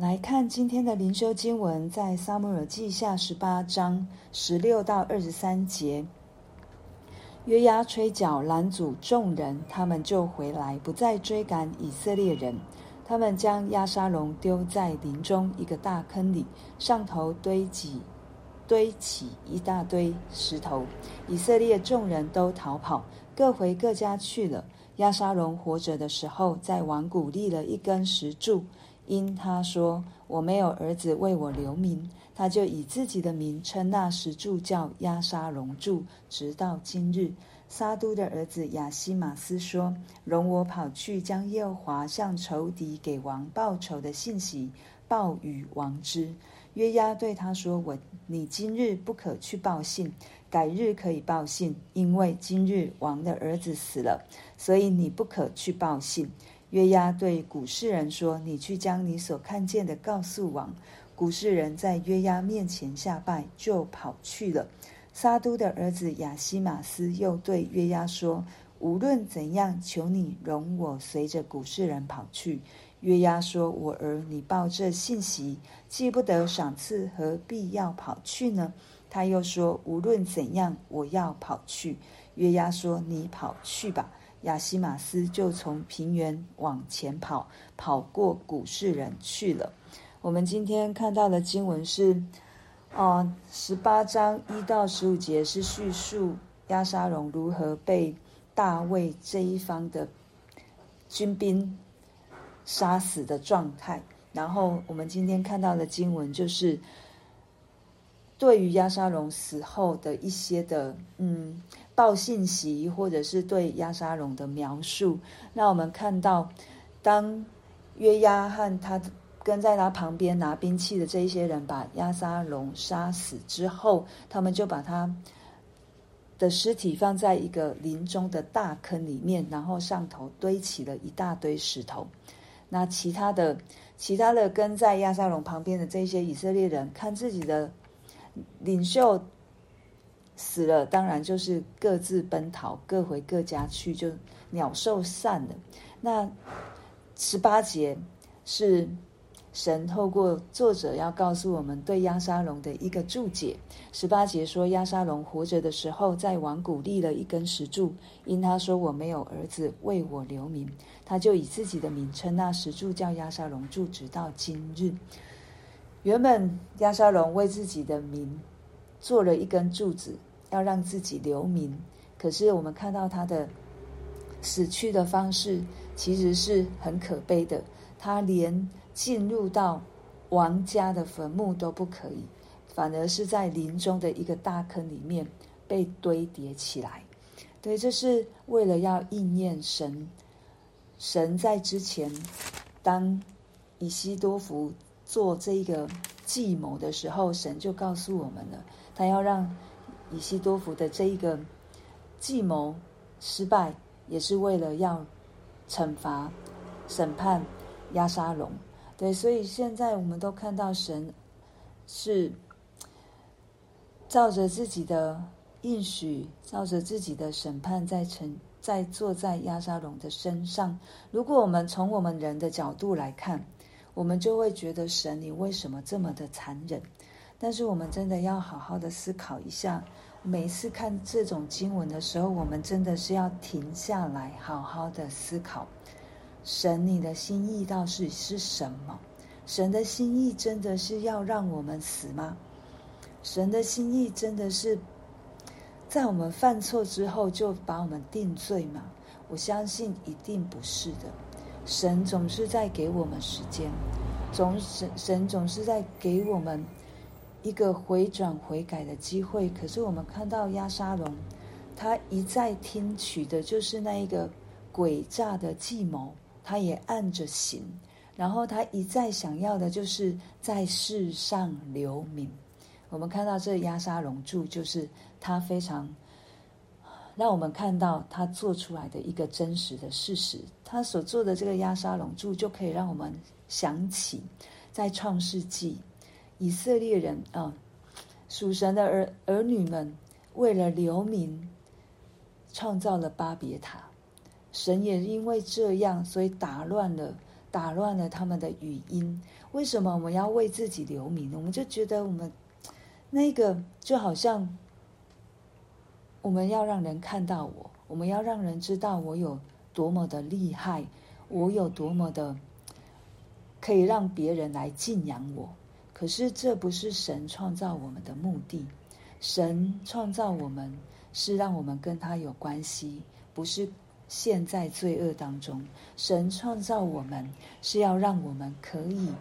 来看今天的灵修经文，在撒母耳记下十八章十六到二十三节。约押吹角拦阻众人，他们就回来，不再追赶以色列人。他们将押沙龙丢在林中一个大坑里，上头堆积堆起一大堆石头。以色列众人都逃跑，各回各家去了。押沙龙活着的时候，在王谷立了一根石柱。因他说我没有儿子为我留名，他就以自己的名称那石柱叫亚沙龙柱，直到今日。撒都的儿子亚西马斯说：“容我跑去，将耶和华向仇敌给王报仇的信息报与王知。”约押对他说：“我你今日不可去报信，改日可以报信，因为今日王的儿子死了，所以你不可去报信。”约押对古事人说：“你去将你所看见的告诉王。”古事人在约押面前下拜，就跑去了。撒督的儿子亚希马斯又对约押说：“无论怎样，求你容我随着古事人跑去。”约押说：“我儿，你报这信息，既不得赏赐，何必要跑去呢？”他又说：“无论怎样，我要跑去。”约押说：“你跑去吧。”亚西玛斯就从平原往前跑，跑过古事人去了。我们今天看到的经文是，哦，十八章一到十五节是叙述押沙龙如何被大卫这一方的军兵杀死的状态。然后我们今天看到的经文就是对于押沙龙死后的一些的，嗯。报信息，或者是对亚沙龙的描述。那我们看到，当约押和他跟在他旁边拿兵器的这一些人把亚沙龙杀死之后，他们就把他的尸体放在一个林中的大坑里面，然后上头堆起了一大堆石头。那其他的、其他的跟在亚沙龙旁边的这些以色列人，看自己的领袖。死了，当然就是各自奔逃，各回各家去，就鸟兽散了。那十八节是神透过作者要告诉我们对押沙龙的一个注解。十八节说，押沙龙活着的时候，在王谷立了一根石柱，因他说我没有儿子为我留名，他就以自己的名称那石柱叫押沙龙柱，直到今日。原本押沙龙为自己的名。做了一根柱子，要让自己留名。可是我们看到他的死去的方式，其实是很可悲的。他连进入到王家的坟墓都不可以，反而是在林中的一个大坑里面被堆叠起来。对，这是为了要应验神。神在之前，当以西多福做这个计谋的时候，神就告诉我们了。他要让以西多弗的这一个计谋失败，也是为了要惩罚、审判押沙龙。对，所以现在我们都看到神是照着自己的应许，照着自己的审判在成，在坐在押沙龙的身上。如果我们从我们人的角度来看，我们就会觉得神，你为什么这么的残忍？但是我们真的要好好的思考一下，每次看这种经文的时候，我们真的是要停下来，好好的思考，神你的心意到底是什么？神的心意真的是要让我们死吗？神的心意真的是在我们犯错之后就把我们定罪吗？我相信一定不是的。神总是在给我们时间，总神神总是在给我们。一个回转悔改的机会，可是我们看到押沙龙，他一再听取的就是那一个诡诈的计谋，他也按着行，然后他一再想要的就是在世上留名。我们看到这押沙龙柱，就是他非常让我们看到他做出来的一个真实的事实。他所做的这个押沙龙柱，就可以让我们想起在创世纪。以色列人啊，属神的儿儿女们，为了留名，创造了巴别塔。神也因为这样，所以打乱了打乱了他们的语音。为什么我们要为自己留名？我们就觉得我们那个就好像我们要让人看到我，我们要让人知道我有多么的厉害，我有多么的可以让别人来敬仰我。可是这不是神创造我们的目的。神创造我们是让我们跟他有关系，不是陷在罪恶当中。神创造我们是要让我们可以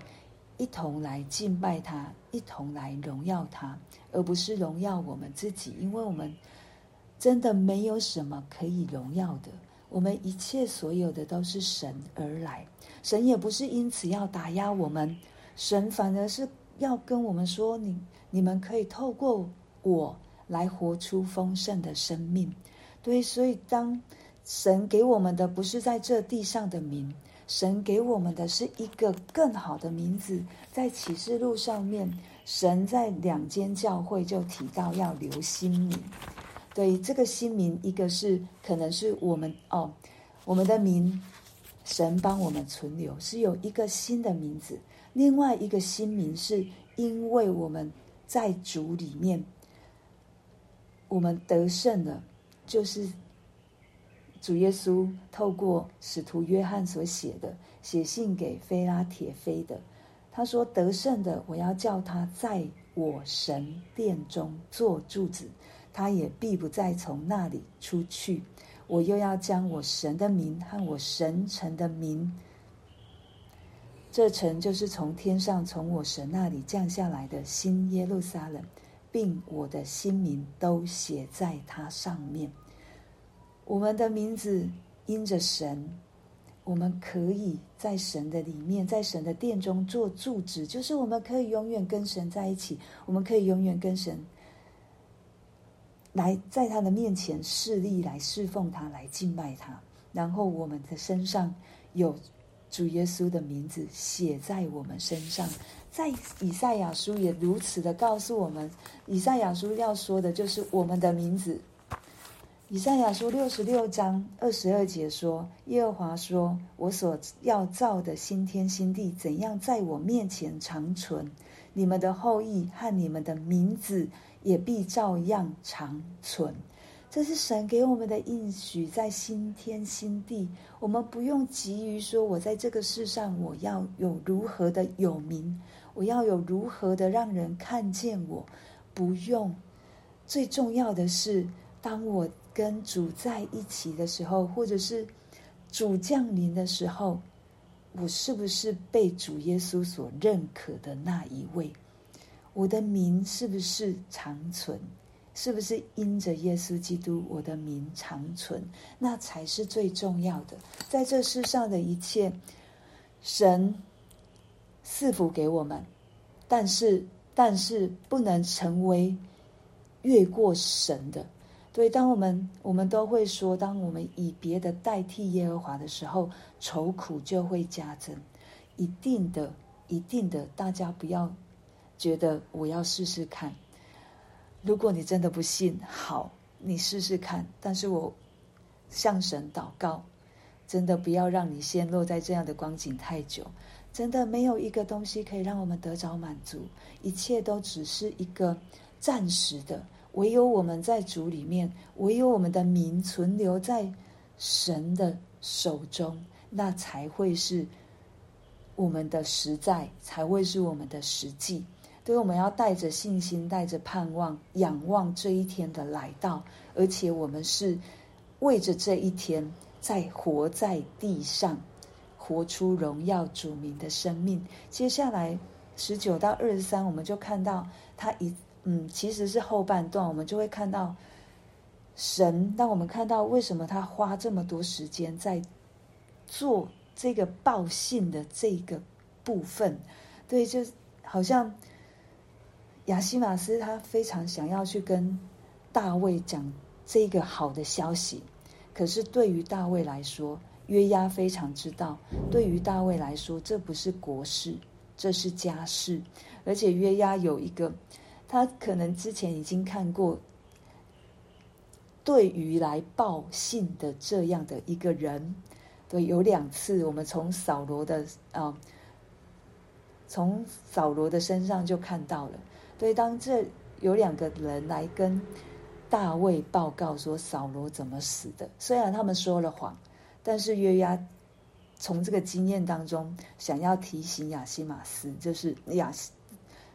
一同来敬拜他，一同来荣耀他，而不是荣耀我们自己。因为我们真的没有什么可以荣耀的，我们一切所有的都是神而来。神也不是因此要打压我们，神反而是要跟我们说：你你们可以透过。我来活出丰盛的生命，对，所以当神给我们的不是在这地上的名，神给我们的是一个更好的名字。在启示录上面，神在两间教会就提到要留新名。对，这个新名，一个是可能是我们哦，我们的名，神帮我们存留，是有一个新的名字；另外一个新名，是因为我们在主里面。我们得胜了，就是主耶稣透过使徒约翰所写的，写信给菲拉铁非的。他说：“得胜的，我要叫他在我神殿中做柱子，他也必不再从那里出去。我又要将我神的名和我神城的名，这城就是从天上从我神那里降下来的新耶路撒冷。”并我的新名都写在它上面。我们的名字因着神，我们可以在神的里面，在神的殿中做住址，就是我们可以永远跟神在一起，我们可以永远跟神来在他的面前侍立，来侍奉他，来敬拜他。然后我们的身上有主耶稣的名字写在我们身上。在以赛亚书也如此的告诉我们，以赛亚书要说的就是我们的名字。以赛亚书六十六章二十二节说：“耶和华说，我所要造的新天新地，怎样在我面前长存，你们的后裔和你们的名字也必照样长存。”这是神给我们的应许，在新天新地，我们不用急于说，我在这个世上我要有如何的有名。我要有如何的让人看见我？不用，最重要的是，当我跟主在一起的时候，或者是主降临的时候，我是不是被主耶稣所认可的那一位？我的名是不是长存？是不是因着耶稣基督，我的名长存？那才是最重要的。在这世上的一切，神。赐福给我们，但是但是不能成为越过神的。对，当我们我们都会说，当我们以别的代替耶和华的时候，愁苦就会加增。一定的，一定的，大家不要觉得我要试试看。如果你真的不信，好，你试试看。但是我向神祷告，真的不要让你陷落在这样的光景太久。真的没有一个东西可以让我们得着满足，一切都只是一个暂时的。唯有我们在主里面，唯有我们的名存留在神的手中，那才会是我们的实在，才会是我们的实际。所以我们要带着信心，带着盼望，仰望这一天的来到，而且我们是为着这一天在活在地上。活出荣耀主名的生命。接下来十九到二十三，我们就看到他一嗯，其实是后半段，我们就会看到神。当我们看到为什么他花这么多时间在做这个报信的这个部分，对，就好像亚西玛斯他非常想要去跟大卫讲这个好的消息，可是对于大卫来说，约押非常知道，对于大卫来说，这不是国事，这是家事。而且约押有一个，他可能之前已经看过，对于来报信的这样的一个人，对，有两次我们从扫罗的啊、呃，从扫罗的身上就看到了。所以，当这有两个人来跟大卫报告说扫罗怎么死的，虽然他们说了谎，但是约押从这个经验当中想要提醒亚西玛斯，就是亚西。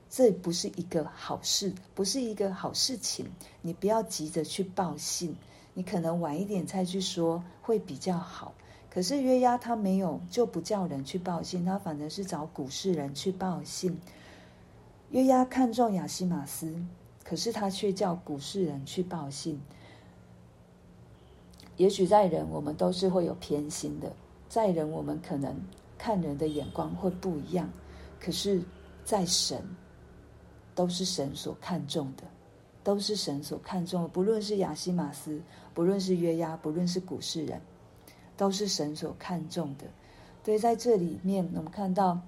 这不是一个好事，不是一个好事情。你不要急着去报信，你可能晚一点再去说会比较好。可是约押他没有，就不叫人去报信，他反而是找古示人去报信。约押看中亚西马斯，可是他却叫古市人去报信。也许在人，我们都是会有偏心的，在人我们可能看人的眼光会不一样，可是，在神。都是神所看重的，都是神所看重的。不论是亚西马斯，不论是约押，不论是古市人，都是神所看重的。对，在这里面，我们看到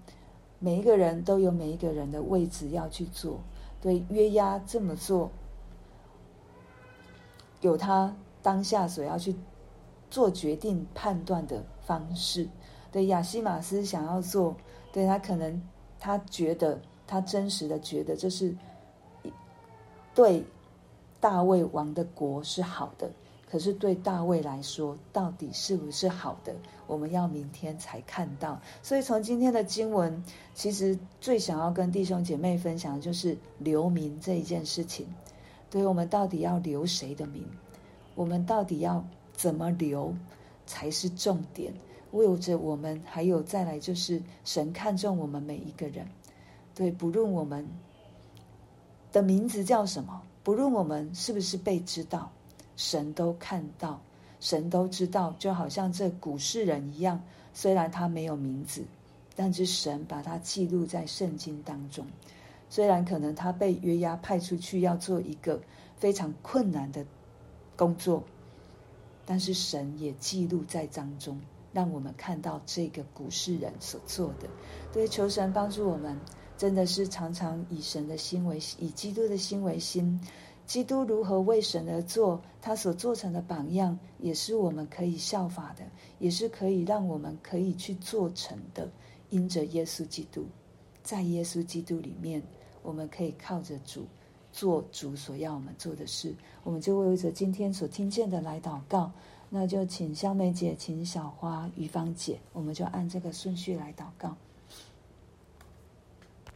每一个人都有每一个人的位置要去做。对，约押这么做，有他当下所要去做决定、判断的方式。对，亚西玛斯想要做，对，他可能他觉得。他真实的觉得这是对大卫王的国是好的，可是对大卫来说，到底是不是好的？我们要明天才看到。所以从今天的经文，其实最想要跟弟兄姐妹分享的就是留名这一件事情。对，我们到底要留谁的名？我们到底要怎么留才是重点？为着我们，还有再来就是神看重我们每一个人。对，不论我们的名字叫什么，不论我们是不是被知道，神都看到，神都知道。就好像这古世人一样，虽然他没有名字，但是神把他记录在圣经当中。虽然可能他被约押派出去要做一个非常困难的工作，但是神也记录在当中，让我们看到这个古世人所做的。对，求神帮助我们。真的是常常以神的心为以基督的心为心，基督如何为神而做，他所做成的榜样，也是我们可以效法的，也是可以让我们可以去做成的。因着耶稣基督，在耶稣基督里面，我们可以靠着主做主所要我们做的事。我们就为着今天所听见的来祷告，那就请香梅姐、请小花、于芳姐，我们就按这个顺序来祷告。